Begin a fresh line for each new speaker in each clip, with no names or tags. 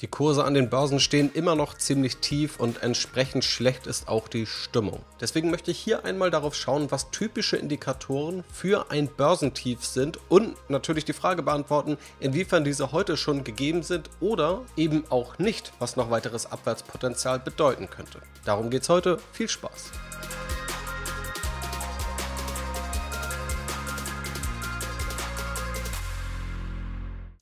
Die Kurse an den Börsen stehen immer noch ziemlich tief und entsprechend schlecht ist auch die Stimmung. Deswegen möchte ich hier einmal darauf schauen, was typische Indikatoren für ein Börsentief sind und natürlich die Frage beantworten, inwiefern diese heute schon gegeben sind oder eben auch nicht, was noch weiteres Abwärtspotenzial bedeuten könnte. Darum geht es heute. Viel Spaß!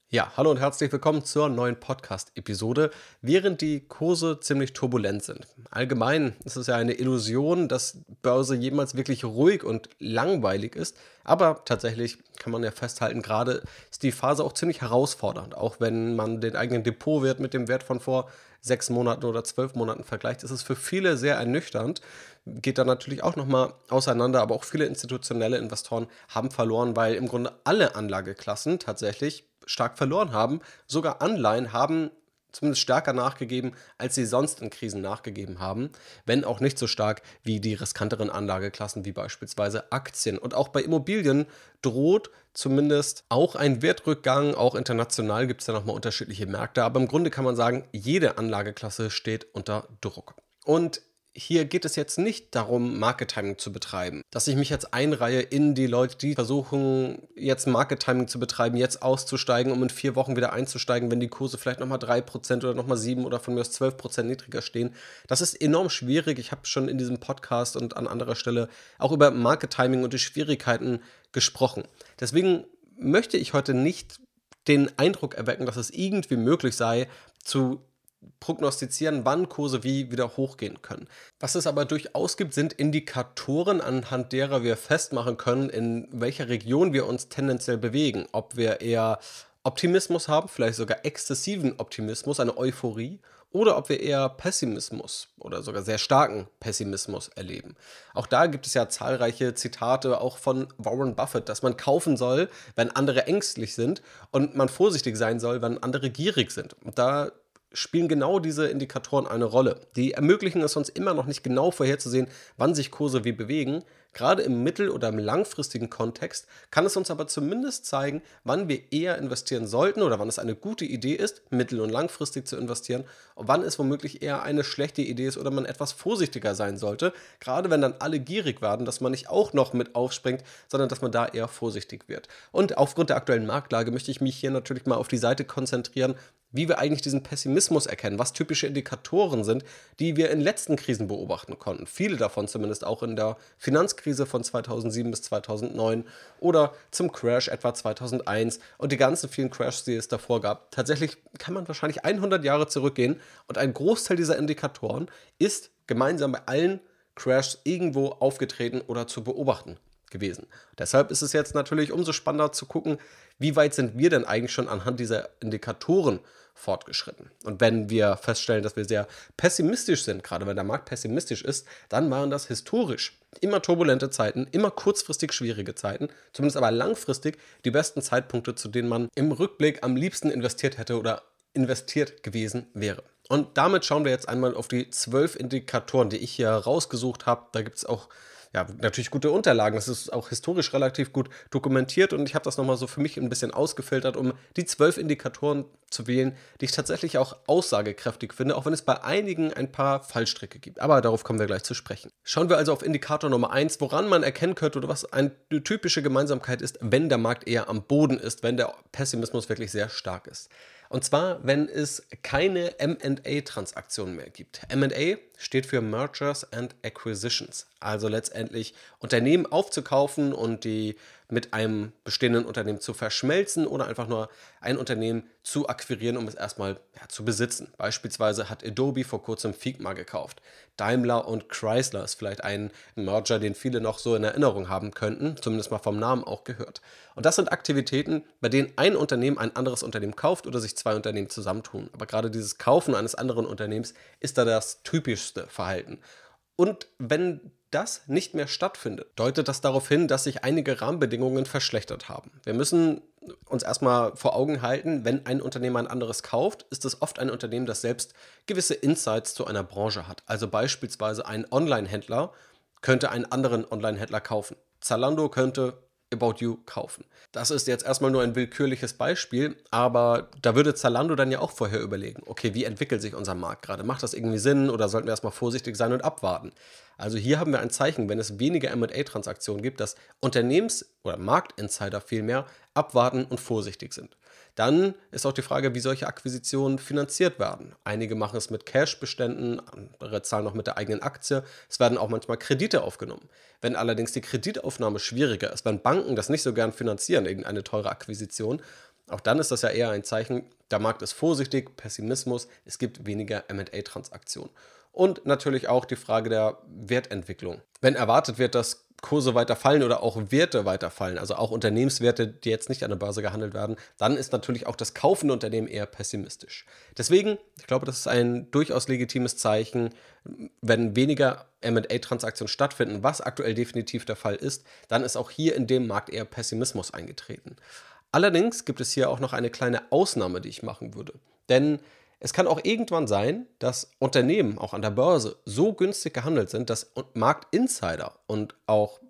Ja, hallo und herzlich willkommen zur neuen Podcast-Episode. Während die Kurse ziemlich turbulent sind. Allgemein ist es ja eine Illusion, dass Börse jemals wirklich ruhig und langweilig ist. Aber tatsächlich kann man ja festhalten, gerade ist die Phase auch ziemlich herausfordernd. Auch wenn man den eigenen Depotwert mit dem Wert von vor sechs Monaten oder zwölf Monaten vergleicht, ist es für viele sehr ernüchternd. Geht da natürlich auch nochmal auseinander, aber auch viele institutionelle Investoren haben verloren, weil im Grunde alle Anlageklassen tatsächlich stark verloren haben. Sogar Anleihen haben zumindest stärker nachgegeben, als sie sonst in Krisen nachgegeben haben, wenn auch nicht so stark wie die riskanteren Anlageklassen wie beispielsweise Aktien. Und auch bei Immobilien droht zumindest auch ein Wertrückgang. Auch international gibt es ja nochmal unterschiedliche Märkte, aber im Grunde kann man sagen, jede Anlageklasse steht unter Druck. Und hier geht es jetzt nicht darum, Market-Timing zu betreiben. Dass ich mich jetzt einreihe in die Leute, die versuchen, jetzt Market-Timing zu betreiben, jetzt auszusteigen, um in vier Wochen wieder einzusteigen, wenn die Kurse vielleicht nochmal 3% oder nochmal 7% oder von mir aus 12% niedriger stehen. Das ist enorm schwierig. Ich habe schon in diesem Podcast und an anderer Stelle auch über Market-Timing und die Schwierigkeiten gesprochen. Deswegen möchte ich heute nicht den Eindruck erwecken, dass es irgendwie möglich sei, zu prognostizieren, wann Kurse wie wieder hochgehen können. Was es aber durchaus gibt, sind Indikatoren, anhand derer wir festmachen können, in welcher Region wir uns tendenziell bewegen. Ob wir eher Optimismus haben, vielleicht sogar exzessiven Optimismus, eine Euphorie, oder ob wir eher Pessimismus oder sogar sehr starken Pessimismus erleben. Auch da gibt es ja zahlreiche Zitate auch von Warren Buffett, dass man kaufen soll, wenn andere ängstlich sind und man vorsichtig sein soll, wenn andere gierig sind. Und da spielen genau diese Indikatoren eine Rolle. Die ermöglichen es uns immer noch nicht genau vorherzusehen, wann sich Kurse wie bewegen. Gerade im mittel- oder im langfristigen Kontext kann es uns aber zumindest zeigen, wann wir eher investieren sollten oder wann es eine gute Idee ist, mittel- und langfristig zu investieren und wann es womöglich eher eine schlechte Idee ist oder man etwas vorsichtiger sein sollte. Gerade wenn dann alle gierig werden, dass man nicht auch noch mit aufspringt, sondern dass man da eher vorsichtig wird. Und aufgrund der aktuellen Marktlage möchte ich mich hier natürlich mal auf die Seite konzentrieren, wie wir eigentlich diesen Pessimismus erkennen, was typische Indikatoren sind, die wir in letzten Krisen beobachten konnten. Viele davon zumindest auch in der Finanzkrise von 2007 bis 2009 oder zum Crash etwa 2001 und die ganzen vielen Crashs, die es davor gab. Tatsächlich kann man wahrscheinlich 100 Jahre zurückgehen und ein Großteil dieser Indikatoren ist gemeinsam bei allen Crashs irgendwo aufgetreten oder zu beobachten gewesen. Deshalb ist es jetzt natürlich umso spannender zu gucken, wie weit sind wir denn eigentlich schon anhand dieser Indikatoren fortgeschritten. Und wenn wir feststellen, dass wir sehr pessimistisch sind, gerade wenn der Markt pessimistisch ist, dann waren das historisch immer turbulente Zeiten, immer kurzfristig schwierige Zeiten, zumindest aber langfristig die besten Zeitpunkte, zu denen man im Rückblick am liebsten investiert hätte oder investiert gewesen wäre. Und damit schauen wir jetzt einmal auf die zwölf Indikatoren, die ich hier rausgesucht habe. Da gibt es auch ja, natürlich gute Unterlagen. Das ist auch historisch relativ gut dokumentiert und ich habe das nochmal so für mich ein bisschen ausgefiltert, um die zwölf Indikatoren zu wählen, die ich tatsächlich auch aussagekräftig finde, auch wenn es bei einigen ein paar Fallstricke gibt. Aber darauf kommen wir gleich zu sprechen. Schauen wir also auf Indikator Nummer 1, woran man erkennen könnte oder was eine typische Gemeinsamkeit ist, wenn der Markt eher am Boden ist, wenn der Pessimismus wirklich sehr stark ist. Und zwar, wenn es keine MA-Transaktionen mehr gibt. MA steht für Mergers and Acquisitions, also letztendlich Unternehmen aufzukaufen und die mit einem bestehenden Unternehmen zu verschmelzen oder einfach nur ein Unternehmen zu akquirieren, um es erstmal ja, zu besitzen. Beispielsweise hat Adobe vor kurzem Figma gekauft. Daimler und Chrysler ist vielleicht ein Merger, den viele noch so in Erinnerung haben könnten, zumindest mal vom Namen auch gehört. Und das sind Aktivitäten, bei denen ein Unternehmen ein anderes Unternehmen kauft oder sich zwei Unternehmen zusammentun. Aber gerade dieses Kaufen eines anderen Unternehmens ist da das typischste Verhalten. Und wenn das nicht mehr stattfindet, deutet das darauf hin, dass sich einige Rahmenbedingungen verschlechtert haben. Wir müssen uns erstmal vor Augen halten, wenn ein Unternehmen ein anderes kauft, ist es oft ein Unternehmen, das selbst gewisse Insights zu einer Branche hat. Also beispielsweise ein Online-Händler könnte einen anderen Online-Händler kaufen. Zalando könnte About You kaufen. Das ist jetzt erstmal nur ein willkürliches Beispiel, aber da würde Zalando dann ja auch vorher überlegen, okay, wie entwickelt sich unser Markt gerade? Macht das irgendwie Sinn oder sollten wir erstmal vorsichtig sein und abwarten? Also hier haben wir ein Zeichen, wenn es weniger MA-Transaktionen gibt, dass Unternehmens- oder Marktinsider vielmehr abwarten und vorsichtig sind. Dann ist auch die Frage, wie solche Akquisitionen finanziert werden. Einige machen es mit Cash-Beständen, andere zahlen noch mit der eigenen Aktie. Es werden auch manchmal Kredite aufgenommen. Wenn allerdings die Kreditaufnahme schwieriger ist, wenn Banken das nicht so gern finanzieren, irgendeine teure Akquisition, auch dann ist das ja eher ein Zeichen, der Markt ist vorsichtig, Pessimismus, es gibt weniger MA-Transaktionen. Und natürlich auch die Frage der Wertentwicklung. Wenn erwartet wird, dass Kurse weiter fallen oder auch Werte weiter fallen, also auch Unternehmenswerte, die jetzt nicht an der Börse gehandelt werden, dann ist natürlich auch das kaufende Unternehmen eher pessimistisch. Deswegen, ich glaube, das ist ein durchaus legitimes Zeichen, wenn weniger MA-Transaktionen stattfinden, was aktuell definitiv der Fall ist, dann ist auch hier in dem Markt eher Pessimismus eingetreten. Allerdings gibt es hier auch noch eine kleine Ausnahme, die ich machen würde. Denn es kann auch irgendwann sein, dass Unternehmen auch an der Börse so günstig gehandelt sind, dass Marktinsider und auch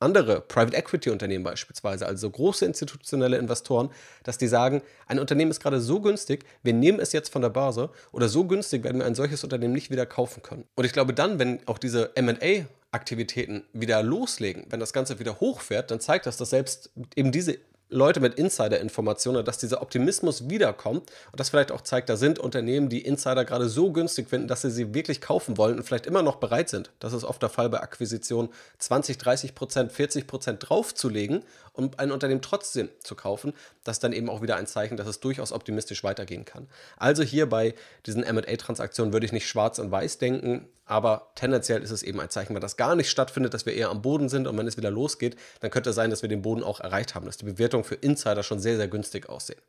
andere Private Equity Unternehmen beispielsweise, also große institutionelle Investoren, dass die sagen, ein Unternehmen ist gerade so günstig, wir nehmen es jetzt von der Börse oder so günstig werden wir ein solches Unternehmen nicht wieder kaufen können. Und ich glaube dann, wenn auch diese M&A Aktivitäten wieder loslegen, wenn das Ganze wieder hochfährt, dann zeigt das, dass selbst eben diese Leute mit Insider-Informationen, dass dieser Optimismus wiederkommt und das vielleicht auch zeigt, da sind Unternehmen, die Insider gerade so günstig finden, dass sie sie wirklich kaufen wollen und vielleicht immer noch bereit sind. Das ist oft der Fall bei Akquisitionen, 20, 30 Prozent, 40 Prozent draufzulegen um ein Unternehmen trotzdem zu kaufen. Das ist dann eben auch wieder ein Zeichen, dass es durchaus optimistisch weitergehen kann. Also hier bei diesen MA-Transaktionen würde ich nicht schwarz und weiß denken, aber tendenziell ist es eben ein Zeichen, wenn das gar nicht stattfindet, dass wir eher am Boden sind und wenn es wieder losgeht, dann könnte es sein, dass wir den Boden auch erreicht haben, dass die Bewertungen für Insider schon sehr, sehr günstig aussehen.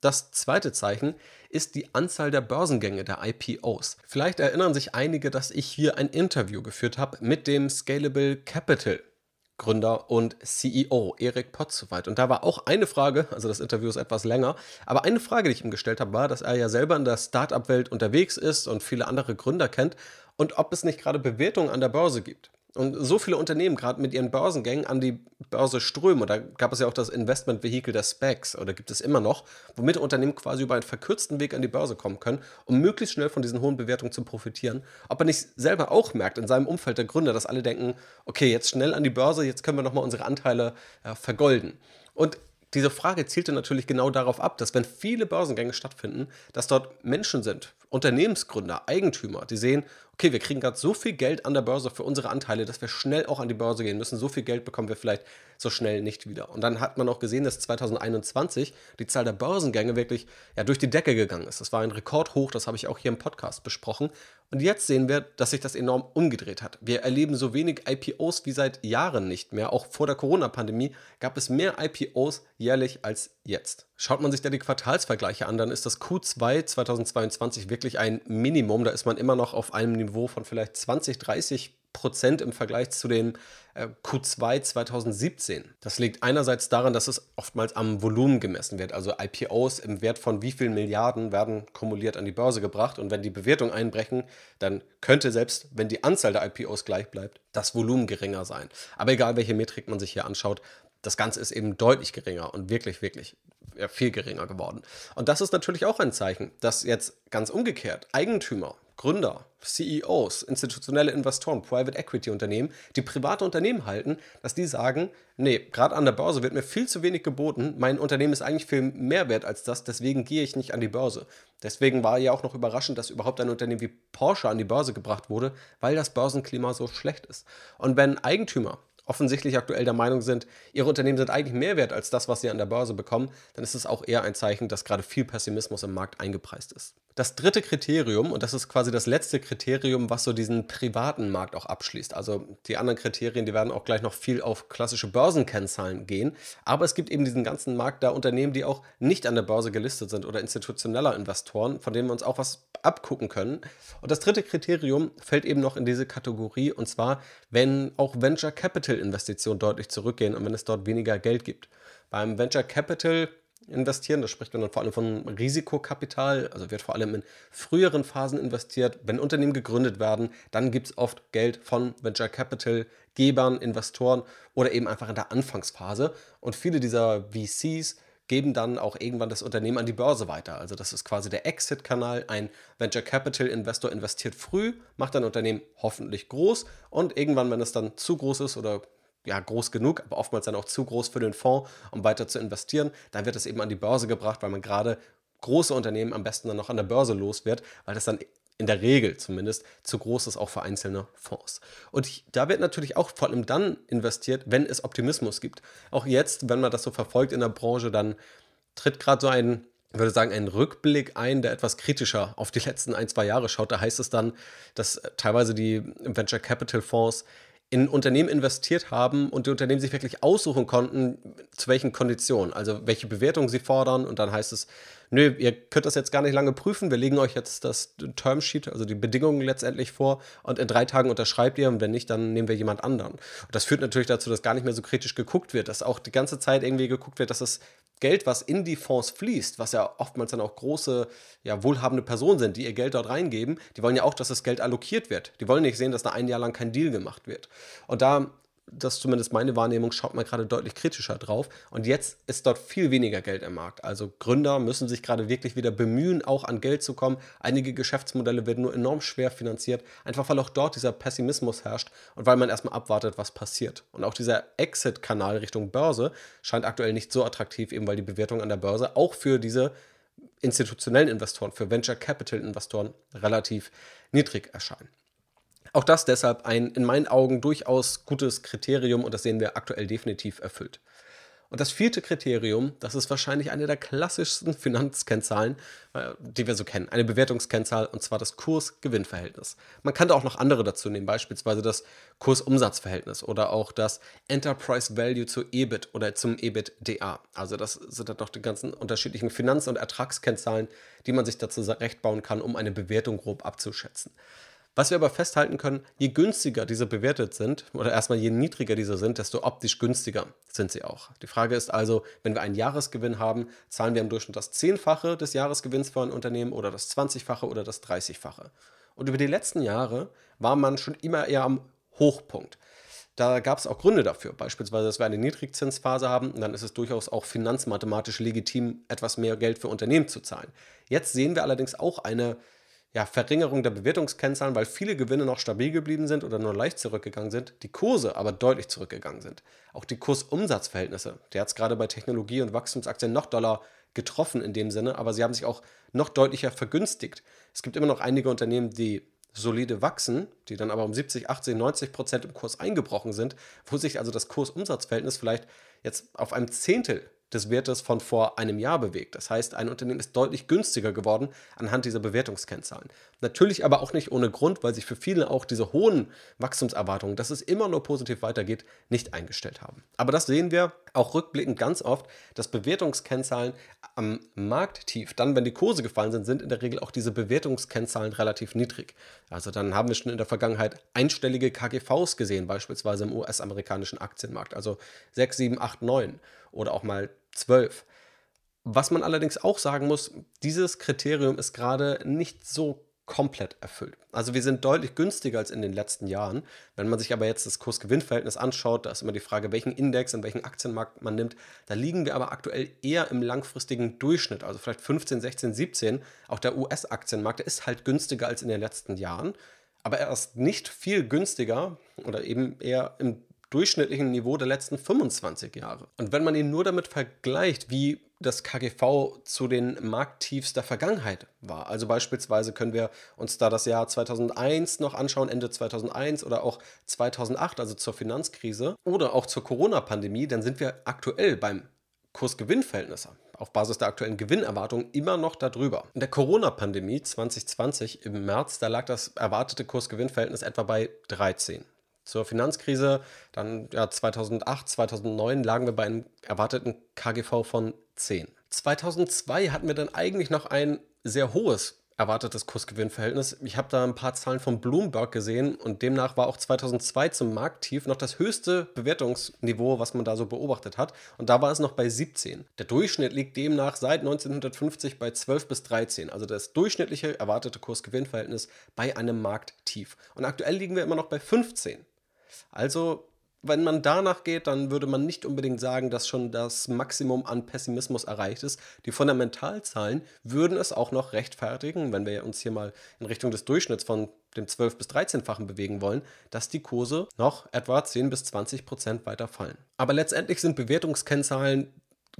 Das zweite Zeichen ist die Anzahl der Börsengänge der IPOs. Vielleicht erinnern sich einige, dass ich hier ein Interview geführt habe mit dem Scalable Capital Gründer und CEO Erik Potzowait. Und da war auch eine Frage, also das Interview ist etwas länger, aber eine Frage, die ich ihm gestellt habe, war, dass er ja selber in der Startup-Welt unterwegs ist und viele andere Gründer kennt und ob es nicht gerade Bewertungen an der Börse gibt. Und so viele Unternehmen gerade mit ihren Börsengängen an die Börse strömen. Und da gab es ja auch das Investmentvehikel der Specs, oder gibt es immer noch, womit Unternehmen quasi über einen verkürzten Weg an die Börse kommen können, um möglichst schnell von diesen hohen Bewertungen zu profitieren. Ob er nicht selber auch merkt in seinem Umfeld der Gründer, dass alle denken, okay, jetzt schnell an die Börse, jetzt können wir nochmal unsere Anteile äh, vergolden. Und diese Frage zielte natürlich genau darauf ab, dass wenn viele Börsengänge stattfinden, dass dort Menschen sind, Unternehmensgründer, Eigentümer, die sehen, okay, wir kriegen gerade so viel Geld an der Börse für unsere Anteile, dass wir schnell auch an die Börse gehen müssen. So viel Geld bekommen wir vielleicht so schnell nicht wieder. Und dann hat man auch gesehen, dass 2021 die Zahl der Börsengänge wirklich ja, durch die Decke gegangen ist. Das war ein Rekordhoch, das habe ich auch hier im Podcast besprochen. Und jetzt sehen wir, dass sich das enorm umgedreht hat. Wir erleben so wenig IPOs wie seit Jahren nicht mehr. Auch vor der Corona-Pandemie gab es mehr IPOs jährlich als jetzt. Schaut man sich da die Quartalsvergleiche an, dann ist das Q2 2022 wirklich ein Minimum. Da ist man immer noch auf einem Niveau von vielleicht 20, 30 Prozent im Vergleich zu den äh, Q2 2017. Das liegt einerseits daran, dass es oftmals am Volumen gemessen wird. Also IPOs im Wert von wie vielen Milliarden werden kumuliert an die Börse gebracht. Und wenn die Bewertungen einbrechen, dann könnte selbst, wenn die Anzahl der IPOs gleich bleibt, das Volumen geringer sein. Aber egal, welche Metrik man sich hier anschaut, das Ganze ist eben deutlich geringer und wirklich, wirklich viel geringer geworden. Und das ist natürlich auch ein Zeichen, dass jetzt ganz umgekehrt Eigentümer, Gründer, CEOs, institutionelle Investoren, Private Equity Unternehmen, die private Unternehmen halten, dass die sagen, nee, gerade an der Börse wird mir viel zu wenig geboten, mein Unternehmen ist eigentlich viel mehr wert als das, deswegen gehe ich nicht an die Börse. Deswegen war ja auch noch überraschend, dass überhaupt ein Unternehmen wie Porsche an die Börse gebracht wurde, weil das Börsenklima so schlecht ist. Und wenn Eigentümer offensichtlich aktuell der Meinung sind, ihre Unternehmen sind eigentlich mehr wert als das, was sie an der Börse bekommen, dann ist es auch eher ein Zeichen, dass gerade viel Pessimismus im Markt eingepreist ist. Das dritte Kriterium, und das ist quasi das letzte Kriterium, was so diesen privaten Markt auch abschließt. Also die anderen Kriterien, die werden auch gleich noch viel auf klassische Börsenkennzahlen gehen. Aber es gibt eben diesen ganzen Markt da Unternehmen, die auch nicht an der Börse gelistet sind oder institutioneller Investoren, von denen wir uns auch was abgucken können. Und das dritte Kriterium fällt eben noch in diese Kategorie, und zwar, wenn auch Venture Capital Investitionen deutlich zurückgehen und wenn es dort weniger Geld gibt. Beim Venture Capital investieren. Das spricht man dann vor allem von Risikokapital, also wird vor allem in früheren Phasen investiert. Wenn Unternehmen gegründet werden, dann gibt es oft Geld von Venture Capital, Gebern, Investoren oder eben einfach in der Anfangsphase. Und viele dieser VCs geben dann auch irgendwann das Unternehmen an die Börse weiter. Also das ist quasi der Exit-Kanal. Ein Venture Capital Investor investiert früh, macht ein Unternehmen hoffentlich groß und irgendwann, wenn es dann zu groß ist oder ja, groß genug, aber oftmals dann auch zu groß für den Fonds, um weiter zu investieren, dann wird es eben an die Börse gebracht, weil man gerade große Unternehmen am besten dann noch an der Börse los wird, weil das dann in der Regel zumindest zu groß ist auch für einzelne Fonds. Und da wird natürlich auch vor allem dann investiert, wenn es Optimismus gibt. Auch jetzt, wenn man das so verfolgt in der Branche, dann tritt gerade so ein, ich würde sagen, ein Rückblick ein, der etwas kritischer auf die letzten ein, zwei Jahre schaut. Da heißt es dann, dass teilweise die Venture Capital Fonds in Unternehmen investiert haben und die Unternehmen sich wirklich aussuchen konnten, zu welchen Konditionen, also welche Bewertung sie fordern. Und dann heißt es, nö, ihr könnt das jetzt gar nicht lange prüfen, wir legen euch jetzt das Termsheet, also die Bedingungen letztendlich vor und in drei Tagen unterschreibt ihr und wenn nicht, dann nehmen wir jemand anderen. Und das führt natürlich dazu, dass gar nicht mehr so kritisch geguckt wird, dass auch die ganze Zeit irgendwie geguckt wird, dass es Geld, was in die Fonds fließt, was ja oftmals dann auch große, ja, wohlhabende Personen sind, die ihr Geld dort reingeben, die wollen ja auch, dass das Geld allokiert wird. Die wollen nicht sehen, dass da ein Jahr lang kein Deal gemacht wird. Und da das ist zumindest meine Wahrnehmung, schaut man gerade deutlich kritischer drauf. Und jetzt ist dort viel weniger Geld im Markt. Also Gründer müssen sich gerade wirklich wieder bemühen, auch an Geld zu kommen. Einige Geschäftsmodelle werden nur enorm schwer finanziert, einfach weil auch dort dieser Pessimismus herrscht und weil man erstmal abwartet, was passiert. Und auch dieser Exit-Kanal Richtung Börse scheint aktuell nicht so attraktiv, eben weil die Bewertung an der Börse auch für diese institutionellen Investoren, für Venture Capital Investoren relativ niedrig erscheinen. Auch das deshalb ein in meinen Augen durchaus gutes Kriterium und das sehen wir aktuell definitiv erfüllt. Und das vierte Kriterium, das ist wahrscheinlich eine der klassischsten Finanzkennzahlen, äh, die wir so kennen. Eine Bewertungskennzahl und zwar das Kurs-Gewinn-Verhältnis. Man kann da auch noch andere dazu nehmen, beispielsweise das Kurs-Umsatz-Verhältnis oder auch das Enterprise Value zu EBIT oder zum EBITDA. Also das sind dann noch die ganzen unterschiedlichen Finanz- und Ertragskennzahlen, die man sich dazu rechtbauen kann, um eine Bewertung grob abzuschätzen. Was wir aber festhalten können, je günstiger diese bewertet sind, oder erstmal je niedriger diese sind, desto optisch günstiger sind sie auch. Die Frage ist also, wenn wir einen Jahresgewinn haben, zahlen wir im Durchschnitt das Zehnfache des Jahresgewinns für ein Unternehmen oder das 20-fache oder das 30-fache. Und über die letzten Jahre war man schon immer eher am Hochpunkt. Da gab es auch Gründe dafür, beispielsweise, dass wir eine Niedrigzinsphase haben dann ist es durchaus auch finanzmathematisch legitim, etwas mehr Geld für Unternehmen zu zahlen. Jetzt sehen wir allerdings auch eine ja, Verringerung der Bewertungskennzahlen, weil viele Gewinne noch stabil geblieben sind oder nur leicht zurückgegangen sind, die Kurse aber deutlich zurückgegangen sind. Auch die Kursumsatzverhältnisse, der hat es gerade bei Technologie- und Wachstumsaktien noch doller getroffen in dem Sinne, aber sie haben sich auch noch deutlicher vergünstigt. Es gibt immer noch einige Unternehmen, die solide wachsen, die dann aber um 70, 80, 90 Prozent im Kurs eingebrochen sind, wo sich also das Kursumsatzverhältnis vielleicht jetzt auf einem Zehntel des Wertes von vor einem Jahr bewegt. Das heißt, ein Unternehmen ist deutlich günstiger geworden anhand dieser Bewertungskennzahlen. Natürlich aber auch nicht ohne Grund, weil sich für viele auch diese hohen Wachstumserwartungen, dass es immer nur positiv weitergeht, nicht eingestellt haben. Aber das sehen wir auch rückblickend ganz oft, dass Bewertungskennzahlen am Markttief, dann wenn die Kurse gefallen sind, sind in der Regel auch diese Bewertungskennzahlen relativ niedrig. Also dann haben wir schon in der Vergangenheit einstellige KGVs gesehen, beispielsweise im US-amerikanischen Aktienmarkt, also 6, 7, 8, 9 oder auch mal 12. Was man allerdings auch sagen muss, dieses Kriterium ist gerade nicht so komplett erfüllt. Also wir sind deutlich günstiger als in den letzten Jahren. Wenn man sich aber jetzt das Kurs-Gewinn-Verhältnis anschaut, da ist immer die Frage, welchen Index und welchen Aktienmarkt man nimmt. Da liegen wir aber aktuell eher im langfristigen Durchschnitt, also vielleicht 15, 16, 17. Auch der US-Aktienmarkt, der ist halt günstiger als in den letzten Jahren, aber er ist nicht viel günstiger oder eben eher im durchschnittlichen Niveau der letzten 25 Jahre. Und wenn man ihn nur damit vergleicht, wie das KGV zu den Markttiefs der Vergangenheit war. Also beispielsweise können wir uns da das Jahr 2001 noch anschauen, Ende 2001 oder auch 2008, also zur Finanzkrise oder auch zur Corona-Pandemie, dann sind wir aktuell beim Kursgewinnverhältnis auf Basis der aktuellen Gewinnerwartungen immer noch darüber. In der Corona-Pandemie 2020 im März, da lag das erwartete Kursgewinnverhältnis etwa bei 13 zur Finanzkrise, dann ja, 2008, 2009 lagen wir bei einem erwarteten KGV von 10. 2002 hatten wir dann eigentlich noch ein sehr hohes erwartetes Kursgewinnverhältnis. Ich habe da ein paar Zahlen von Bloomberg gesehen und demnach war auch 2002 zum Markttief noch das höchste Bewertungsniveau, was man da so beobachtet hat. Und da war es noch bei 17. Der Durchschnitt liegt demnach seit 1950 bei 12 bis 13. Also das durchschnittliche erwartete Kursgewinnverhältnis bei einem Markttief. Und aktuell liegen wir immer noch bei 15. Also wenn man danach geht, dann würde man nicht unbedingt sagen, dass schon das Maximum an Pessimismus erreicht ist. Die Fundamentalzahlen würden es auch noch rechtfertigen, wenn wir uns hier mal in Richtung des Durchschnitts von dem 12- bis 13-fachen bewegen wollen, dass die Kurse noch etwa 10 bis 20 Prozent weiter fallen. Aber letztendlich sind Bewertungskennzahlen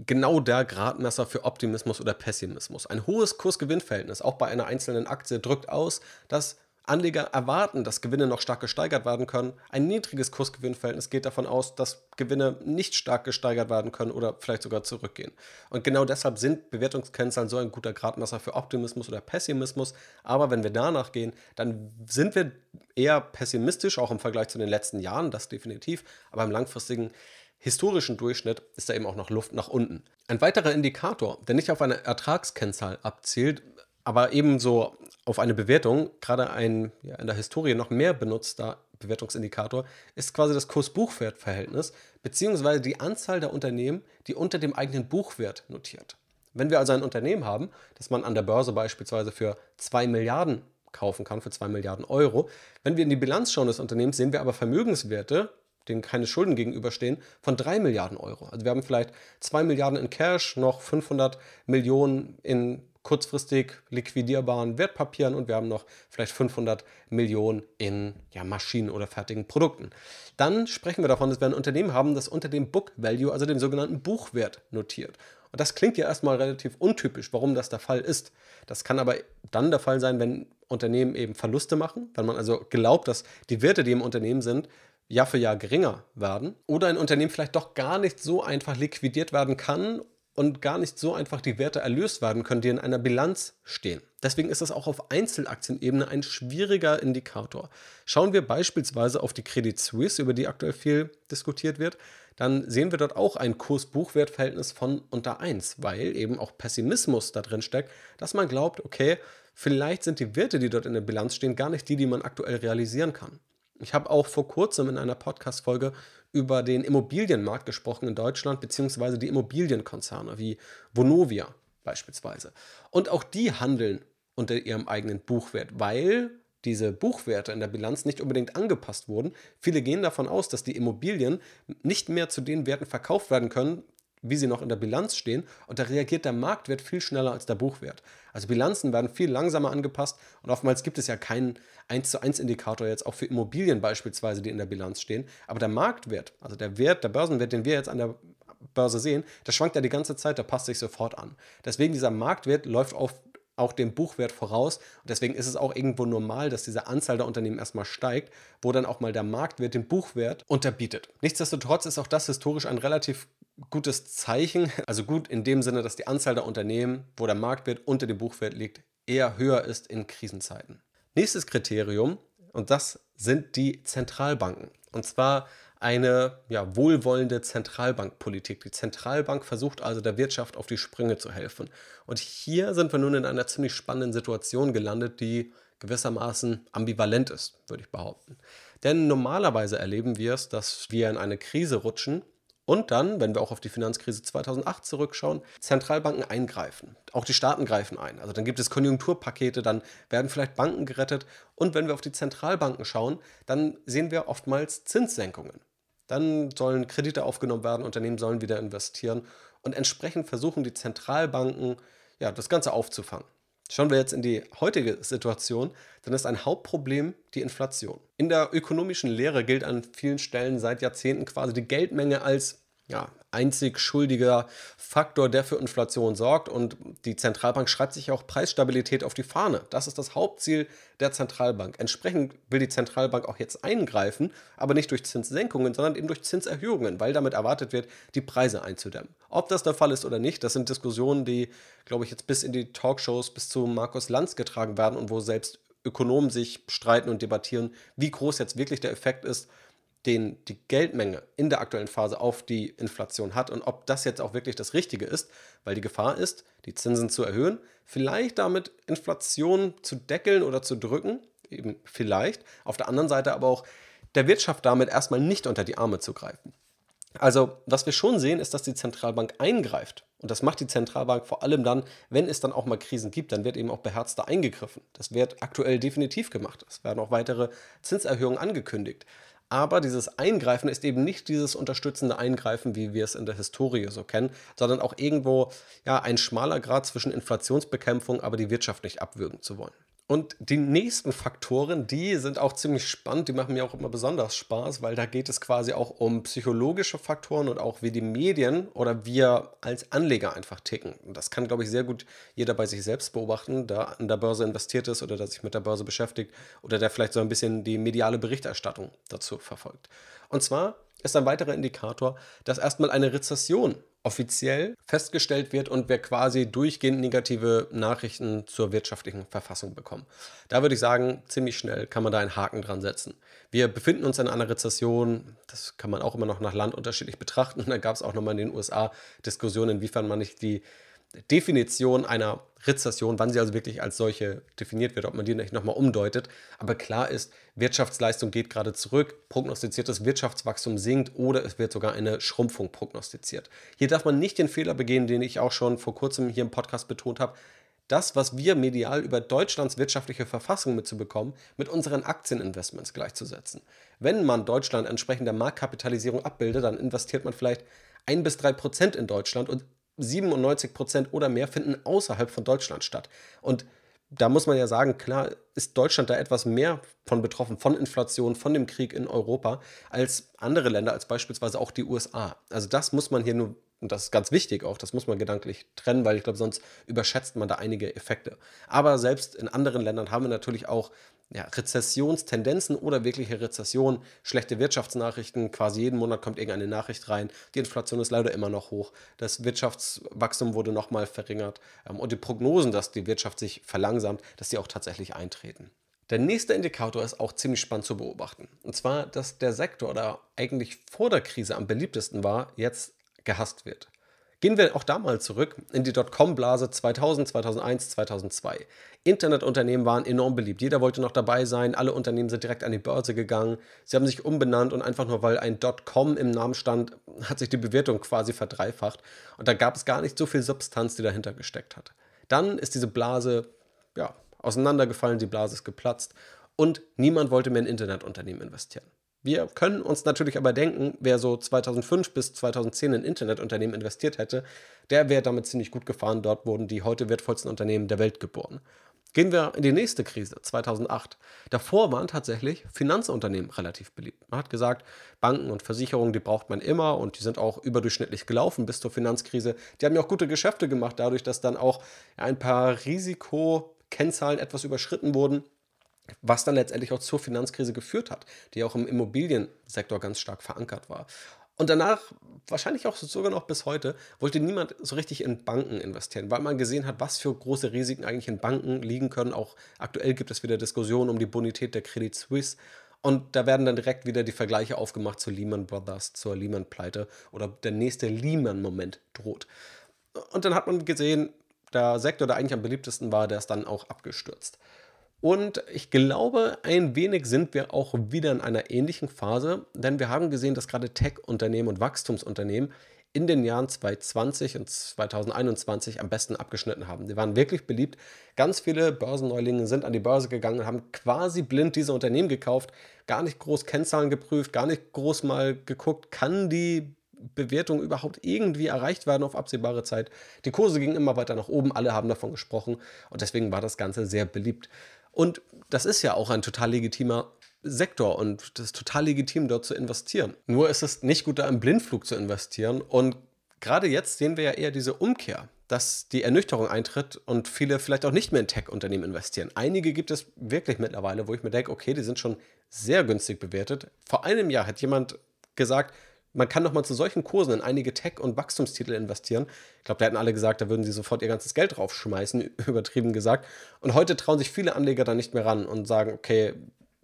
genau der Gradmesser für Optimismus oder Pessimismus. Ein hohes Kursgewinnverhältnis, auch bei einer einzelnen Aktie, drückt aus, dass Anleger erwarten, dass Gewinne noch stark gesteigert werden können. Ein niedriges Kursgewinnverhältnis geht davon aus, dass Gewinne nicht stark gesteigert werden können oder vielleicht sogar zurückgehen. Und genau deshalb sind Bewertungskennzahlen so ein guter Gradmesser für Optimismus oder Pessimismus. Aber wenn wir danach gehen, dann sind wir eher pessimistisch, auch im Vergleich zu den letzten Jahren, das definitiv. Aber im langfristigen historischen Durchschnitt ist da eben auch noch Luft nach unten. Ein weiterer Indikator, der nicht auf eine Ertragskennzahl abzielt, aber ebenso auf eine Bewertung, gerade ein ja, in der Historie noch mehr benutzter Bewertungsindikator, ist quasi das Kurs-Buchwert-Verhältnis, beziehungsweise die Anzahl der Unternehmen, die unter dem eigenen Buchwert notiert. Wenn wir also ein Unternehmen haben, das man an der Börse beispielsweise für 2 Milliarden kaufen kann, für 2 Milliarden Euro, wenn wir in die Bilanz schauen des Unternehmens, sehen wir aber Vermögenswerte, denen keine Schulden gegenüberstehen, von 3 Milliarden Euro. Also wir haben vielleicht 2 Milliarden in Cash, noch 500 Millionen in kurzfristig liquidierbaren Wertpapieren und wir haben noch vielleicht 500 Millionen in ja, Maschinen oder fertigen Produkten. Dann sprechen wir davon, dass wir ein Unternehmen haben, das unter dem Book Value, also dem sogenannten Buchwert, notiert. Und das klingt ja erstmal relativ untypisch, warum das der Fall ist. Das kann aber dann der Fall sein, wenn Unternehmen eben Verluste machen, wenn man also glaubt, dass die Werte, die im Unternehmen sind, Jahr für Jahr geringer werden oder ein Unternehmen vielleicht doch gar nicht so einfach liquidiert werden kann und gar nicht so einfach die Werte erlöst werden können, die in einer Bilanz stehen. Deswegen ist das auch auf Einzelaktienebene ein schwieriger Indikator. Schauen wir beispielsweise auf die Credit Suisse, über die aktuell viel diskutiert wird, dann sehen wir dort auch ein Kurs-Buchwert-Verhältnis von unter 1, weil eben auch Pessimismus da drin steckt, dass man glaubt, okay, vielleicht sind die Werte, die dort in der Bilanz stehen, gar nicht die, die man aktuell realisieren kann. Ich habe auch vor kurzem in einer Podcast-Folge über den Immobilienmarkt gesprochen in Deutschland, beziehungsweise die Immobilienkonzerne wie Vonovia beispielsweise. Und auch die handeln unter ihrem eigenen Buchwert, weil diese Buchwerte in der Bilanz nicht unbedingt angepasst wurden. Viele gehen davon aus, dass die Immobilien nicht mehr zu den Werten verkauft werden können, wie sie noch in der Bilanz stehen. Und da reagiert der Marktwert viel schneller als der Buchwert. Also Bilanzen werden viel langsamer angepasst und oftmals gibt es ja keinen 1 zu 1 Indikator jetzt auch für Immobilien beispielsweise, die in der Bilanz stehen. Aber der Marktwert, also der Wert, der Börsenwert, den wir jetzt an der Börse sehen, der schwankt ja die ganze Zeit, der passt sich sofort an. Deswegen dieser Marktwert läuft auf auch dem Buchwert voraus. Und deswegen ist es auch irgendwo normal, dass diese Anzahl der Unternehmen erstmal steigt, wo dann auch mal der Marktwert den Buchwert unterbietet. Nichtsdestotrotz ist auch das historisch ein relativ gutes Zeichen. Also gut in dem Sinne, dass die Anzahl der Unternehmen, wo der Marktwert unter dem Buchwert liegt, eher höher ist in Krisenzeiten. Nächstes Kriterium, und das sind die Zentralbanken. Und zwar eine ja, wohlwollende Zentralbankpolitik. Die Zentralbank versucht also der Wirtschaft auf die Sprünge zu helfen. Und hier sind wir nun in einer ziemlich spannenden Situation gelandet, die gewissermaßen ambivalent ist, würde ich behaupten. Denn normalerweise erleben wir es, dass wir in eine Krise rutschen und dann, wenn wir auch auf die Finanzkrise 2008 zurückschauen, Zentralbanken eingreifen. Auch die Staaten greifen ein. Also dann gibt es Konjunkturpakete, dann werden vielleicht Banken gerettet. Und wenn wir auf die Zentralbanken schauen, dann sehen wir oftmals Zinssenkungen. Dann sollen Kredite aufgenommen werden, Unternehmen sollen wieder investieren. Und entsprechend versuchen die Zentralbanken, ja, das Ganze aufzufangen. Schauen wir jetzt in die heutige Situation, dann ist ein Hauptproblem die Inflation. In der ökonomischen Lehre gilt an vielen Stellen seit Jahrzehnten quasi die Geldmenge als ja, einzig schuldiger Faktor, der für Inflation sorgt. Und die Zentralbank schreibt sich auch Preisstabilität auf die Fahne. Das ist das Hauptziel der Zentralbank. Entsprechend will die Zentralbank auch jetzt eingreifen, aber nicht durch Zinssenkungen, sondern eben durch Zinserhöhungen, weil damit erwartet wird, die Preise einzudämmen. Ob das der Fall ist oder nicht, das sind Diskussionen, die, glaube ich, jetzt bis in die Talkshows, bis zu Markus Lanz getragen werden und wo selbst Ökonomen sich streiten und debattieren, wie groß jetzt wirklich der Effekt ist, den die Geldmenge in der aktuellen Phase auf die Inflation hat und ob das jetzt auch wirklich das Richtige ist, weil die Gefahr ist, die Zinsen zu erhöhen, vielleicht damit Inflation zu deckeln oder zu drücken, eben vielleicht, auf der anderen Seite aber auch der Wirtschaft damit erstmal nicht unter die Arme zu greifen. Also, was wir schon sehen, ist, dass die Zentralbank eingreift. Und das macht die Zentralbank vor allem dann, wenn es dann auch mal Krisen gibt, dann wird eben auch beherzter eingegriffen. Das wird aktuell definitiv gemacht. Es werden auch weitere Zinserhöhungen angekündigt. Aber dieses Eingreifen ist eben nicht dieses unterstützende Eingreifen, wie wir es in der Historie so kennen, sondern auch irgendwo ja, ein schmaler Grad zwischen Inflationsbekämpfung, aber die Wirtschaft nicht abwürgen zu wollen. Und die nächsten Faktoren, die sind auch ziemlich spannend, die machen mir auch immer besonders Spaß, weil da geht es quasi auch um psychologische Faktoren und auch wie die Medien oder wir als Anleger einfach ticken. Und das kann, glaube ich, sehr gut jeder bei sich selbst beobachten, der an der Börse investiert ist oder der sich mit der Börse beschäftigt oder der vielleicht so ein bisschen die mediale Berichterstattung dazu verfolgt. Und zwar ist ein weiterer Indikator, dass erstmal eine Rezession offiziell festgestellt wird und wir quasi durchgehend negative Nachrichten zur wirtschaftlichen Verfassung bekommen. Da würde ich sagen, ziemlich schnell kann man da einen Haken dran setzen. Wir befinden uns in einer Rezession, das kann man auch immer noch nach Land unterschiedlich betrachten. Und da gab es auch nochmal in den USA Diskussionen, inwiefern man nicht die Definition einer Rezession, wann sie also wirklich als solche definiert wird, ob man die nicht nochmal umdeutet. Aber klar ist, Wirtschaftsleistung geht gerade zurück, prognostiziertes Wirtschaftswachstum sinkt oder es wird sogar eine Schrumpfung prognostiziert. Hier darf man nicht den Fehler begehen, den ich auch schon vor kurzem hier im Podcast betont habe. Das, was wir medial über Deutschlands wirtschaftliche Verfassung mitzubekommen, mit unseren Aktieninvestments gleichzusetzen. Wenn man Deutschland entsprechend der Marktkapitalisierung abbildet, dann investiert man vielleicht ein bis drei Prozent in Deutschland und 97 Prozent oder mehr finden außerhalb von Deutschland statt. Und da muss man ja sagen, klar ist Deutschland da etwas mehr von betroffen, von Inflation, von dem Krieg in Europa, als andere Länder, als beispielsweise auch die USA. Also das muss man hier nur, und das ist ganz wichtig auch, das muss man gedanklich trennen, weil ich glaube, sonst überschätzt man da einige Effekte. Aber selbst in anderen Ländern haben wir natürlich auch ja, Rezessionstendenzen oder wirkliche Rezession, schlechte Wirtschaftsnachrichten. Quasi jeden Monat kommt irgendeine Nachricht rein. Die Inflation ist leider immer noch hoch. Das Wirtschaftswachstum wurde nochmal verringert. Ähm, und die Prognosen, dass die Wirtschaft sich verlangsamt, dass die auch tatsächlich eintreten. Der nächste Indikator ist auch ziemlich spannend zu beobachten. Und zwar, dass der Sektor, der eigentlich vor der Krise am beliebtesten war, jetzt gehasst wird. Gehen wir auch da mal zurück in die Dotcom-Blase 2000, 2001, 2002. Internetunternehmen waren enorm beliebt. Jeder wollte noch dabei sein. Alle Unternehmen sind direkt an die Börse gegangen. Sie haben sich umbenannt und einfach nur, weil ein Dotcom im Namen stand, hat sich die Bewertung quasi verdreifacht. Und da gab es gar nicht so viel Substanz, die dahinter gesteckt hat. Dann ist diese Blase ja, auseinandergefallen, die Blase ist geplatzt und niemand wollte mehr in Internetunternehmen investieren. Wir können uns natürlich aber denken, wer so 2005 bis 2010 in Internetunternehmen investiert hätte, der wäre damit ziemlich gut gefahren. Dort wurden die heute wertvollsten Unternehmen der Welt geboren. Gehen wir in die nächste Krise, 2008. Davor waren tatsächlich Finanzunternehmen relativ beliebt. Man hat gesagt, Banken und Versicherungen, die braucht man immer und die sind auch überdurchschnittlich gelaufen bis zur Finanzkrise. Die haben ja auch gute Geschäfte gemacht, dadurch, dass dann auch ein paar Risikokennzahlen etwas überschritten wurden was dann letztendlich auch zur Finanzkrise geführt hat, die auch im Immobiliensektor ganz stark verankert war. Und danach, wahrscheinlich auch sogar noch bis heute, wollte niemand so richtig in Banken investieren, weil man gesehen hat, was für große Risiken eigentlich in Banken liegen können. Auch aktuell gibt es wieder Diskussionen um die Bonität der Credit Suisse. Und da werden dann direkt wieder die Vergleiche aufgemacht zu Lehman Brothers, zur Lehman-Pleite oder der nächste Lehman-Moment droht. Und dann hat man gesehen, der Sektor, der eigentlich am beliebtesten war, der ist dann auch abgestürzt. Und ich glaube, ein wenig sind wir auch wieder in einer ähnlichen Phase, denn wir haben gesehen, dass gerade Tech-Unternehmen und Wachstumsunternehmen in den Jahren 2020 und 2021 am besten abgeschnitten haben. Die waren wirklich beliebt. Ganz viele Börsenneulinge sind an die Börse gegangen und haben quasi blind diese Unternehmen gekauft, gar nicht groß Kennzahlen geprüft, gar nicht groß mal geguckt, kann die Bewertung überhaupt irgendwie erreicht werden auf absehbare Zeit. Die Kurse gingen immer weiter nach oben, alle haben davon gesprochen und deswegen war das Ganze sehr beliebt. Und das ist ja auch ein total legitimer Sektor und das ist total legitim, dort zu investieren. Nur ist es nicht gut, da im Blindflug zu investieren. Und gerade jetzt sehen wir ja eher diese Umkehr, dass die Ernüchterung eintritt und viele vielleicht auch nicht mehr in Tech-Unternehmen investieren. Einige gibt es wirklich mittlerweile, wo ich mir denke, okay, die sind schon sehr günstig bewertet. Vor einem Jahr hat jemand gesagt, man kann doch mal zu solchen Kursen in einige Tech- und Wachstumstitel investieren. Ich glaube, da hätten alle gesagt, da würden sie sofort ihr ganzes Geld draufschmeißen, übertrieben gesagt. Und heute trauen sich viele Anleger da nicht mehr ran und sagen, okay,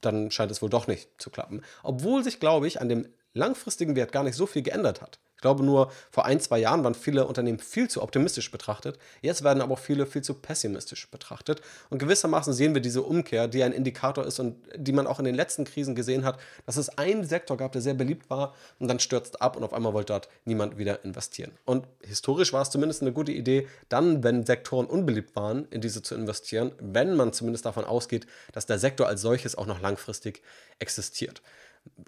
dann scheint es wohl doch nicht zu klappen. Obwohl sich, glaube ich, an dem langfristigen Wert gar nicht so viel geändert hat glaube nur, vor ein, zwei Jahren waren viele Unternehmen viel zu optimistisch betrachtet. Jetzt werden aber auch viele viel zu pessimistisch betrachtet. Und gewissermaßen sehen wir diese Umkehr, die ein Indikator ist und die man auch in den letzten Krisen gesehen hat, dass es einen Sektor gab, der sehr beliebt war und dann stürzt ab und auf einmal wollte dort niemand wieder investieren. Und historisch war es zumindest eine gute Idee, dann, wenn Sektoren unbeliebt waren, in diese zu investieren, wenn man zumindest davon ausgeht, dass der Sektor als solches auch noch langfristig existiert.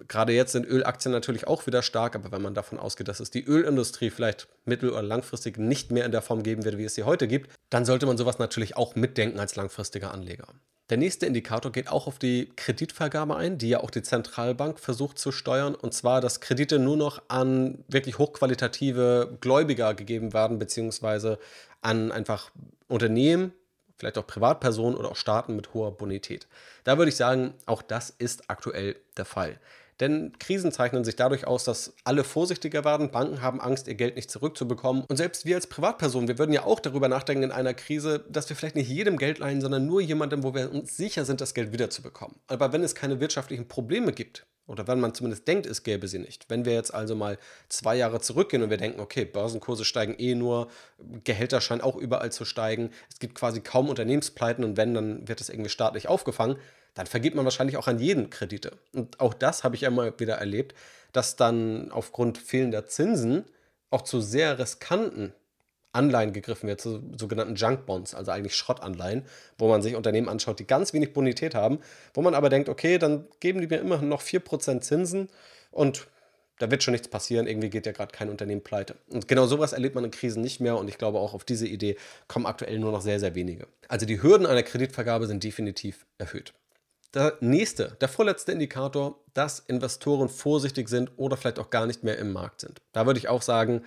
Gerade jetzt sind Ölaktien natürlich auch wieder stark, aber wenn man davon ausgeht, dass es die Ölindustrie vielleicht mittel- oder langfristig nicht mehr in der Form geben wird, wie es sie heute gibt, dann sollte man sowas natürlich auch mitdenken als langfristiger Anleger. Der nächste Indikator geht auch auf die Kreditvergabe ein, die ja auch die Zentralbank versucht zu steuern, und zwar, dass Kredite nur noch an wirklich hochqualitative Gläubiger gegeben werden, beziehungsweise an einfach Unternehmen, vielleicht auch Privatpersonen oder auch Staaten mit hoher Bonität. Da würde ich sagen, auch das ist aktuell der Fall. Denn Krisen zeichnen sich dadurch aus, dass alle vorsichtiger werden. Banken haben Angst, ihr Geld nicht zurückzubekommen. Und selbst wir als Privatpersonen, wir würden ja auch darüber nachdenken in einer Krise, dass wir vielleicht nicht jedem Geld leihen, sondern nur jemandem, wo wir uns sicher sind, das Geld wiederzubekommen. Aber wenn es keine wirtschaftlichen Probleme gibt, oder wenn man zumindest denkt, es gäbe sie nicht. Wenn wir jetzt also mal zwei Jahre zurückgehen und wir denken, okay, Börsenkurse steigen eh nur, Gehälter scheinen auch überall zu steigen, es gibt quasi kaum Unternehmenspleiten und wenn, dann wird es irgendwie staatlich aufgefangen, dann vergibt man wahrscheinlich auch an jeden Kredite. Und auch das habe ich ja mal wieder erlebt, dass dann aufgrund fehlender Zinsen auch zu sehr riskanten Anleihen gegriffen wird, zu sogenannten Junk Bonds, also eigentlich Schrottanleihen, wo man sich Unternehmen anschaut, die ganz wenig Bonität haben, wo man aber denkt, okay, dann geben die mir immerhin noch 4% Zinsen und da wird schon nichts passieren, irgendwie geht ja gerade kein Unternehmen pleite. Und genau sowas erlebt man in Krisen nicht mehr und ich glaube auch auf diese Idee kommen aktuell nur noch sehr, sehr wenige. Also die Hürden einer Kreditvergabe sind definitiv erhöht. Der nächste, der vorletzte Indikator, dass Investoren vorsichtig sind oder vielleicht auch gar nicht mehr im Markt sind. Da würde ich auch sagen,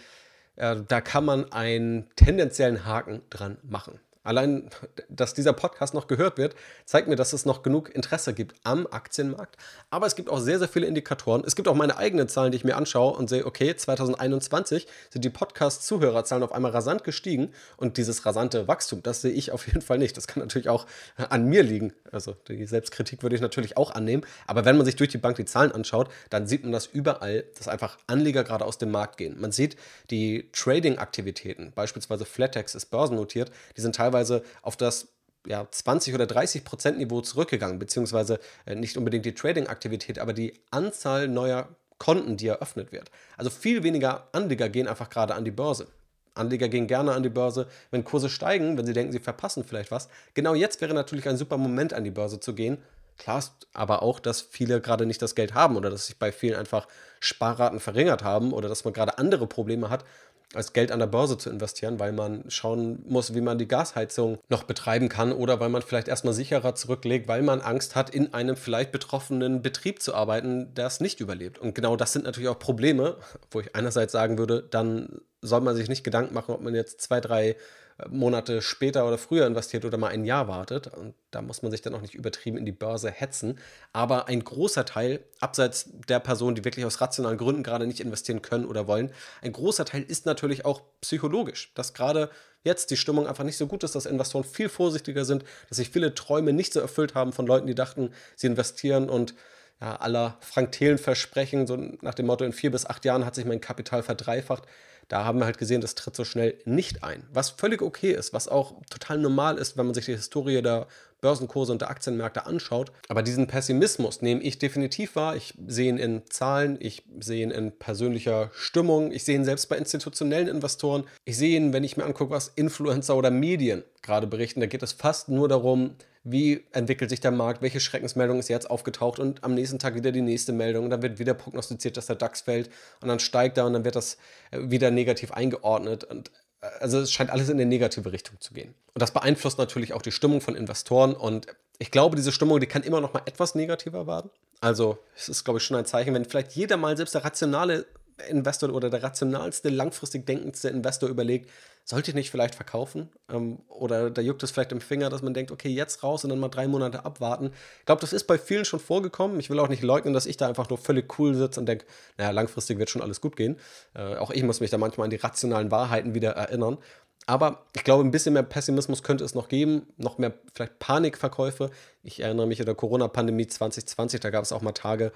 da kann man einen tendenziellen Haken dran machen. Allein, dass dieser Podcast noch gehört wird, zeigt mir, dass es noch genug Interesse gibt am Aktienmarkt. Aber es gibt auch sehr, sehr viele Indikatoren. Es gibt auch meine eigenen Zahlen, die ich mir anschaue und sehe, okay, 2021 sind die Podcast-Zuhörerzahlen auf einmal rasant gestiegen. Und dieses rasante Wachstum, das sehe ich auf jeden Fall nicht. Das kann natürlich auch an mir liegen. Also die Selbstkritik würde ich natürlich auch annehmen. Aber wenn man sich durch die Bank die Zahlen anschaut, dann sieht man das überall, dass einfach Anleger gerade aus dem Markt gehen. Man sieht die Trading-Aktivitäten, beispielsweise Flatex ist börsennotiert, die sind teilweise teilweise auf das ja, 20 oder 30 Prozent Niveau zurückgegangen, beziehungsweise äh, nicht unbedingt die Trading-Aktivität, aber die Anzahl neuer Konten, die eröffnet wird. Also viel weniger Anleger gehen einfach gerade an die Börse. Anleger gehen gerne an die Börse, wenn Kurse steigen, wenn sie denken, sie verpassen vielleicht was. Genau jetzt wäre natürlich ein super Moment, an die Börse zu gehen. Klar ist aber auch, dass viele gerade nicht das Geld haben oder dass sich bei vielen einfach Sparraten verringert haben oder dass man gerade andere Probleme hat als Geld an der Börse zu investieren, weil man schauen muss, wie man die Gasheizung noch betreiben kann oder weil man vielleicht erstmal sicherer zurücklegt, weil man Angst hat, in einem vielleicht betroffenen Betrieb zu arbeiten, der es nicht überlebt. Und genau das sind natürlich auch Probleme, wo ich einerseits sagen würde, dann soll man sich nicht Gedanken machen, ob man jetzt zwei, drei Monate später oder früher investiert oder mal ein Jahr wartet. Und da muss man sich dann auch nicht übertrieben in die Börse hetzen. Aber ein großer Teil, abseits der Personen, die wirklich aus rationalen Gründen gerade nicht investieren können oder wollen, ein großer Teil ist natürlich auch psychologisch. Dass gerade jetzt die Stimmung einfach nicht so gut ist, dass Investoren viel vorsichtiger sind, dass sich viele Träume nicht so erfüllt haben von Leuten, die dachten, sie investieren und ja, aller Frank Thelen Versprechen, so nach dem Motto, in vier bis acht Jahren hat sich mein Kapital verdreifacht. Da haben wir halt gesehen, das tritt so schnell nicht ein. Was völlig okay ist, was auch total normal ist, wenn man sich die Historie der Börsenkurse und der Aktienmärkte anschaut. Aber diesen Pessimismus nehme ich definitiv wahr. Ich sehe ihn in Zahlen, ich sehe ihn in persönlicher Stimmung, ich sehe ihn selbst bei institutionellen Investoren. Ich sehe ihn, wenn ich mir angucke, was Influencer oder Medien gerade berichten. Da geht es fast nur darum, wie entwickelt sich der Markt, welche Schreckensmeldung ist jetzt aufgetaucht und am nächsten Tag wieder die nächste Meldung. Und dann wird wieder prognostiziert, dass der DAX fällt und dann steigt er und dann wird das äh, wieder negativ eingeordnet. Und äh, also es scheint alles in eine negative Richtung zu gehen. Und das beeinflusst natürlich auch die Stimmung von Investoren. Und ich glaube, diese Stimmung, die kann immer noch mal etwas negativer werden. Also es ist, glaube ich, schon ein Zeichen, wenn vielleicht jeder mal, selbst der rationale Investor oder der rationalste, langfristig denkendste Investor überlegt, sollte ich nicht vielleicht verkaufen? Ähm, oder da juckt es vielleicht im Finger, dass man denkt, okay, jetzt raus und dann mal drei Monate abwarten. Ich glaube, das ist bei vielen schon vorgekommen. Ich will auch nicht leugnen, dass ich da einfach nur völlig cool sitze und denke, naja, langfristig wird schon alles gut gehen. Äh, auch ich muss mich da manchmal an die rationalen Wahrheiten wieder erinnern. Aber ich glaube, ein bisschen mehr Pessimismus könnte es noch geben, noch mehr vielleicht Panikverkäufe. Ich erinnere mich an der Corona-Pandemie 2020, da gab es auch mal Tage,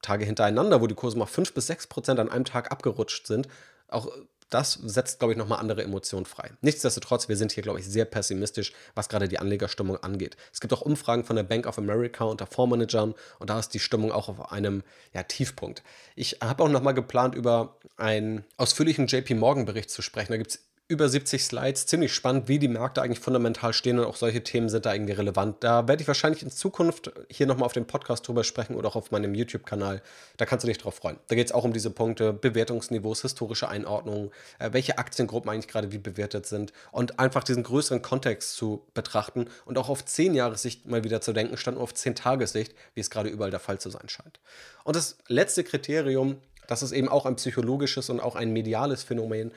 Tage hintereinander, wo die Kurse mal 5 bis 6 Prozent an einem Tag abgerutscht sind. Auch das setzt, glaube ich, nochmal andere Emotionen frei. Nichtsdestotrotz, wir sind hier, glaube ich, sehr pessimistisch, was gerade die Anlegerstimmung angeht. Es gibt auch Umfragen von der Bank of America unter Fondsmanagern und da ist die Stimmung auch auf einem ja, Tiefpunkt. Ich habe auch nochmal geplant, über einen ausführlichen JP Morgan-Bericht zu sprechen. Da gibt es über 70 Slides, ziemlich spannend, wie die Märkte eigentlich fundamental stehen und auch solche Themen sind da irgendwie relevant. Da werde ich wahrscheinlich in Zukunft hier nochmal auf dem Podcast drüber sprechen oder auch auf meinem YouTube-Kanal. Da kannst du dich drauf freuen. Da geht es auch um diese Punkte, Bewertungsniveaus, historische Einordnungen, äh, welche Aktiengruppen eigentlich gerade wie bewertet sind und einfach diesen größeren Kontext zu betrachten und auch auf 10 Jahressicht mal wieder zu denken, statt nur auf 10 Tagessicht, wie es gerade überall der Fall zu sein scheint. Und das letzte Kriterium, das ist eben auch ein psychologisches und auch ein mediales Phänomen,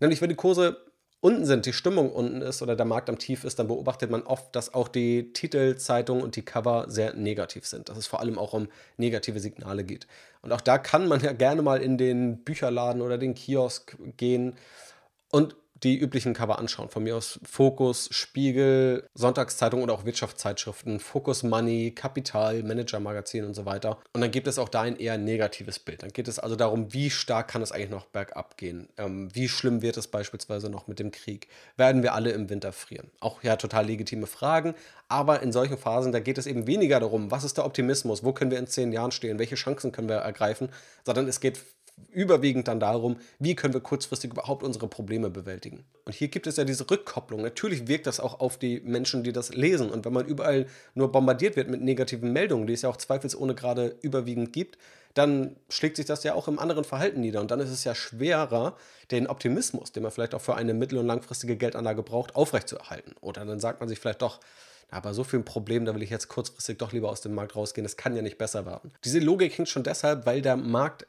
Nämlich, wenn die Kurse unten sind, die Stimmung unten ist oder der Markt am Tief ist, dann beobachtet man oft, dass auch die Titelzeitung und die Cover sehr negativ sind. Dass es vor allem auch um negative Signale geht. Und auch da kann man ja gerne mal in den Bücherladen oder den Kiosk gehen und die üblichen Cover anschauen. Von mir aus Fokus, Spiegel, Sonntagszeitung oder auch Wirtschaftszeitschriften, Focus Money, Kapital, Manager Magazin und so weiter. Und dann gibt es auch da ein eher negatives Bild. Dann geht es also darum, wie stark kann es eigentlich noch bergab gehen? Ähm, wie schlimm wird es beispielsweise noch mit dem Krieg? Werden wir alle im Winter frieren? Auch ja total legitime Fragen. Aber in solchen Phasen, da geht es eben weniger darum, was ist der Optimismus? Wo können wir in zehn Jahren stehen? Welche Chancen können wir ergreifen? Sondern es geht überwiegend dann darum, wie können wir kurzfristig überhaupt unsere Probleme bewältigen. Und hier gibt es ja diese Rückkopplung. Natürlich wirkt das auch auf die Menschen, die das lesen. Und wenn man überall nur bombardiert wird mit negativen Meldungen, die es ja auch zweifelsohne gerade überwiegend gibt, dann schlägt sich das ja auch im anderen Verhalten nieder. Und dann ist es ja schwerer, den Optimismus, den man vielleicht auch für eine mittel- und langfristige Geldanlage braucht, aufrechtzuerhalten. Oder dann sagt man sich vielleicht doch, aber so viel ein Problem, da will ich jetzt kurzfristig doch lieber aus dem Markt rausgehen. Das kann ja nicht besser werden. Diese Logik hängt schon deshalb, weil der Markt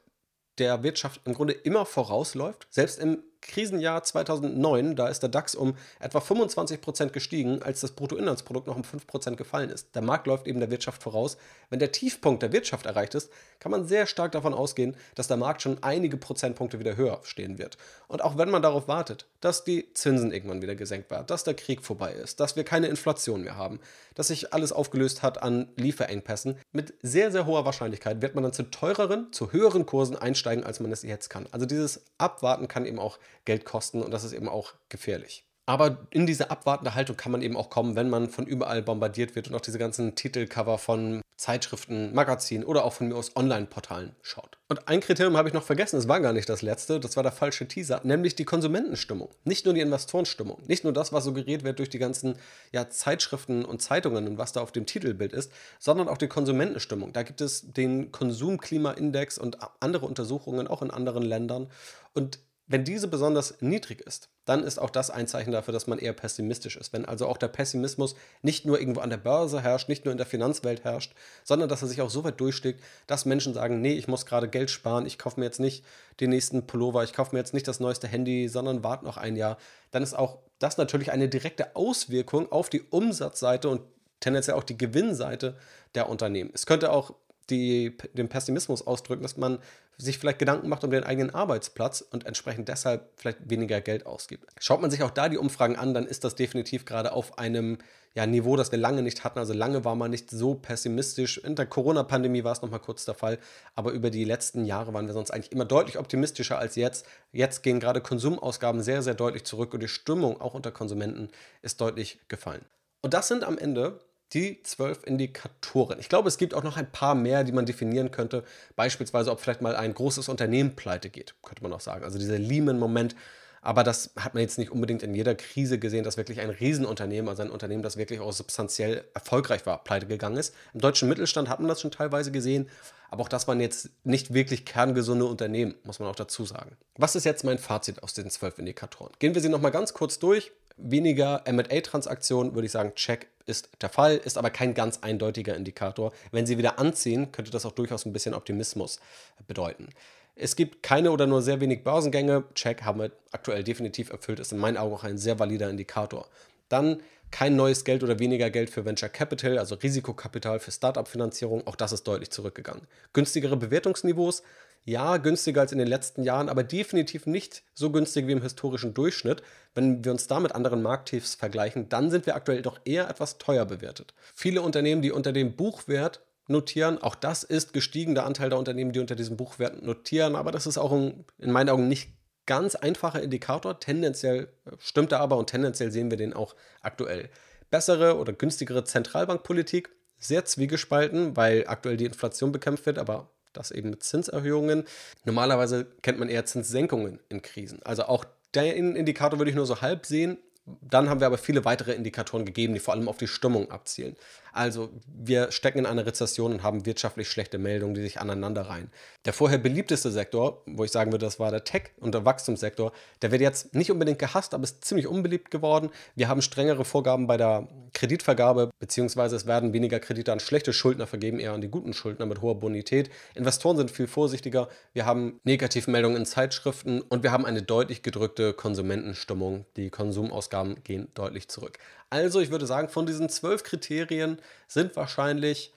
der Wirtschaft im Grunde immer vorausläuft. Selbst im Krisenjahr 2009, da ist der DAX um etwa 25 Prozent gestiegen, als das Bruttoinlandsprodukt noch um 5 Prozent gefallen ist. Der Markt läuft eben der Wirtschaft voraus. Wenn der Tiefpunkt der Wirtschaft erreicht ist, kann man sehr stark davon ausgehen, dass der Markt schon einige Prozentpunkte wieder höher stehen wird. Und auch wenn man darauf wartet, dass die Zinsen irgendwann wieder gesenkt werden, dass der Krieg vorbei ist, dass wir keine Inflation mehr haben, dass sich alles aufgelöst hat an Lieferengpässen, mit sehr, sehr hoher Wahrscheinlichkeit wird man dann zu teureren, zu höheren Kursen einsteigen, als man es jetzt kann. Also dieses Abwarten kann eben auch Geld kosten und das ist eben auch gefährlich. Aber in diese abwartende Haltung kann man eben auch kommen, wenn man von überall bombardiert wird und auch diese ganzen Titelcover von Zeitschriften, Magazinen oder auch von mir aus Online-Portalen schaut. Und ein Kriterium habe ich noch vergessen, es war gar nicht das letzte, das war der falsche Teaser, nämlich die Konsumentenstimmung. Nicht nur die Investorenstimmung, nicht nur das, was suggeriert wird durch die ganzen ja, Zeitschriften und Zeitungen und was da auf dem Titelbild ist, sondern auch die Konsumentenstimmung. Da gibt es den Konsumklimaindex und andere Untersuchungen auch in anderen Ländern. Und wenn diese besonders niedrig ist, dann ist auch das ein Zeichen dafür, dass man eher pessimistisch ist. Wenn also auch der Pessimismus nicht nur irgendwo an der Börse herrscht, nicht nur in der Finanzwelt herrscht, sondern dass er sich auch so weit durchsteckt, dass Menschen sagen, nee, ich muss gerade Geld sparen, ich kaufe mir jetzt nicht den nächsten Pullover, ich kaufe mir jetzt nicht das neueste Handy, sondern warte noch ein Jahr, dann ist auch das natürlich eine direkte Auswirkung auf die Umsatzseite und tendenziell auch die Gewinnseite der Unternehmen. Es könnte auch die, den Pessimismus ausdrücken, dass man sich vielleicht Gedanken macht um den eigenen Arbeitsplatz und entsprechend deshalb vielleicht weniger Geld ausgibt. Schaut man sich auch da die Umfragen an, dann ist das definitiv gerade auf einem ja, Niveau, das wir lange nicht hatten. Also lange war man nicht so pessimistisch. In der Corona-Pandemie war es noch mal kurz der Fall, aber über die letzten Jahre waren wir sonst eigentlich immer deutlich optimistischer als jetzt. Jetzt gehen gerade Konsumausgaben sehr, sehr deutlich zurück und die Stimmung auch unter Konsumenten ist deutlich gefallen. Und das sind am Ende die zwölf Indikatoren. Ich glaube, es gibt auch noch ein paar mehr, die man definieren könnte. Beispielsweise, ob vielleicht mal ein großes Unternehmen pleite geht, könnte man auch sagen. Also dieser Lehman-Moment. Aber das hat man jetzt nicht unbedingt in jeder Krise gesehen, dass wirklich ein Riesenunternehmen, also ein Unternehmen, das wirklich auch substanziell erfolgreich war, pleite gegangen ist. Im deutschen Mittelstand hat man das schon teilweise gesehen, aber auch das waren jetzt nicht wirklich kerngesunde Unternehmen, muss man auch dazu sagen. Was ist jetzt mein Fazit aus den zwölf Indikatoren? Gehen wir sie nochmal ganz kurz durch. Weniger MA-Transaktionen, würde ich sagen, check ist der Fall, ist aber kein ganz eindeutiger Indikator. Wenn sie wieder anziehen, könnte das auch durchaus ein bisschen Optimismus bedeuten. Es gibt keine oder nur sehr wenig Börsengänge. Check haben wir aktuell definitiv erfüllt, ist in meinen Augen auch ein sehr valider Indikator. Dann kein neues Geld oder weniger Geld für Venture Capital, also Risikokapital für Startup-Finanzierung. Auch das ist deutlich zurückgegangen. Günstigere Bewertungsniveaus. Ja, günstiger als in den letzten Jahren, aber definitiv nicht so günstig wie im historischen Durchschnitt. Wenn wir uns da mit anderen Markttiefs vergleichen, dann sind wir aktuell doch eher etwas teuer bewertet. Viele Unternehmen, die unter dem Buchwert notieren. Auch das ist gestiegen, der Anteil der Unternehmen, die unter diesem Buchwert notieren. Aber das ist auch ein, in meinen Augen nicht ganz einfacher Indikator. Tendenziell äh, stimmt er aber und tendenziell sehen wir den auch aktuell. Bessere oder günstigere Zentralbankpolitik, sehr zwiegespalten, weil aktuell die Inflation bekämpft wird, aber das eben mit Zinserhöhungen. Normalerweise kennt man eher Zinssenkungen in Krisen. Also auch den Indikator würde ich nur so halb sehen. Dann haben wir aber viele weitere Indikatoren gegeben, die vor allem auf die Stimmung abzielen. Also wir stecken in einer Rezession und haben wirtschaftlich schlechte Meldungen, die sich aneinander reihen. Der vorher beliebteste Sektor, wo ich sagen würde, das war der Tech- und der Wachstumssektor, der wird jetzt nicht unbedingt gehasst, aber ist ziemlich unbeliebt geworden. Wir haben strengere Vorgaben bei der Kreditvergabe, beziehungsweise es werden weniger Kredite an schlechte Schuldner vergeben, eher an die guten Schuldner mit hoher Bonität. Investoren sind viel vorsichtiger. Wir haben Negativmeldungen in Zeitschriften und wir haben eine deutlich gedrückte Konsumentenstimmung. Die Konsumausgaben gehen deutlich zurück. Also ich würde sagen, von diesen zwölf Kriterien sind wahrscheinlich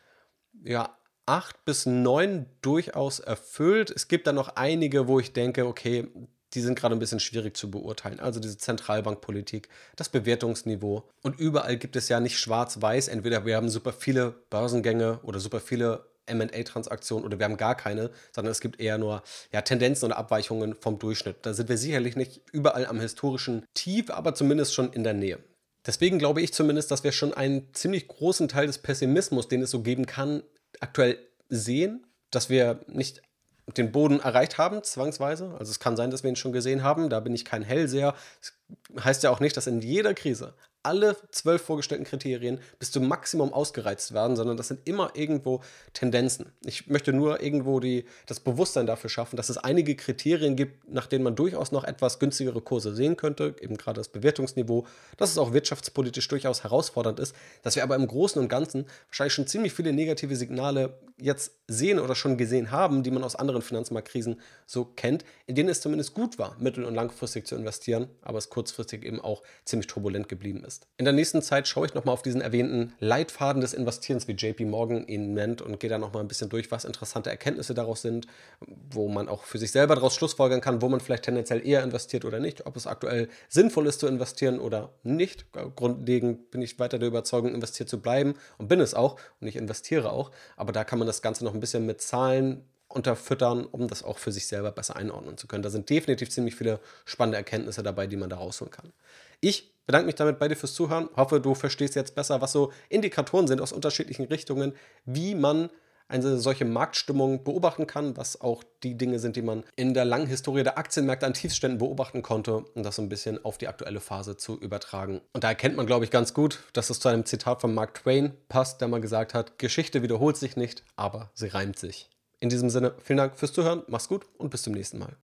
ja, acht bis neun durchaus erfüllt. Es gibt dann noch einige, wo ich denke, okay, die sind gerade ein bisschen schwierig zu beurteilen. Also diese Zentralbankpolitik, das Bewertungsniveau. Und überall gibt es ja nicht schwarz-weiß. Entweder wir haben super viele Börsengänge oder super viele MA-Transaktionen oder wir haben gar keine, sondern es gibt eher nur ja, Tendenzen oder Abweichungen vom Durchschnitt. Da sind wir sicherlich nicht überall am historischen Tief, aber zumindest schon in der Nähe. Deswegen glaube ich zumindest, dass wir schon einen ziemlich großen Teil des Pessimismus, den es so geben kann, aktuell sehen, dass wir nicht den Boden erreicht haben, zwangsweise. Also es kann sein, dass wir ihn schon gesehen haben. Da bin ich kein Hellseher. Es heißt ja auch nicht, dass in jeder Krise alle zwölf vorgestellten Kriterien bis zum Maximum ausgereizt werden, sondern das sind immer irgendwo Tendenzen. Ich möchte nur irgendwo die, das Bewusstsein dafür schaffen, dass es einige Kriterien gibt, nach denen man durchaus noch etwas günstigere Kurse sehen könnte, eben gerade das Bewertungsniveau, dass es auch wirtschaftspolitisch durchaus herausfordernd ist, dass wir aber im Großen und Ganzen wahrscheinlich schon ziemlich viele negative Signale jetzt sehen oder schon gesehen haben, die man aus anderen Finanzmarktkrisen so kennt, in denen es zumindest gut war, mittel- und langfristig zu investieren, aber es kurzfristig eben auch ziemlich turbulent geblieben ist. In der nächsten Zeit schaue ich nochmal auf diesen erwähnten Leitfaden des Investierens, wie JP Morgan ihn nennt, und gehe da nochmal ein bisschen durch, was interessante Erkenntnisse daraus sind, wo man auch für sich selber daraus schlussfolgern kann, wo man vielleicht tendenziell eher investiert oder nicht, ob es aktuell sinnvoll ist zu investieren oder nicht. Grundlegend bin ich weiter der Überzeugung, investiert zu bleiben und bin es auch und ich investiere auch, aber da kann man das Ganze noch ein bisschen mit Zahlen unterfüttern, um das auch für sich selber besser einordnen zu können. Da sind definitiv ziemlich viele spannende Erkenntnisse dabei, die man da rausholen kann. Ich bedanke mich damit bei dir fürs Zuhören. Hoffe, du verstehst jetzt besser, was so Indikatoren sind aus unterschiedlichen Richtungen, wie man eine solche Marktstimmung beobachten kann, was auch die Dinge sind, die man in der langen Historie der Aktienmärkte an Tiefständen beobachten konnte, um das so ein bisschen auf die aktuelle Phase zu übertragen. Und da erkennt man, glaube ich, ganz gut, dass es zu einem Zitat von Mark Twain passt, der mal gesagt hat, Geschichte wiederholt sich nicht, aber sie reimt sich. In diesem Sinne, vielen Dank fürs Zuhören, mach's gut und bis zum nächsten Mal.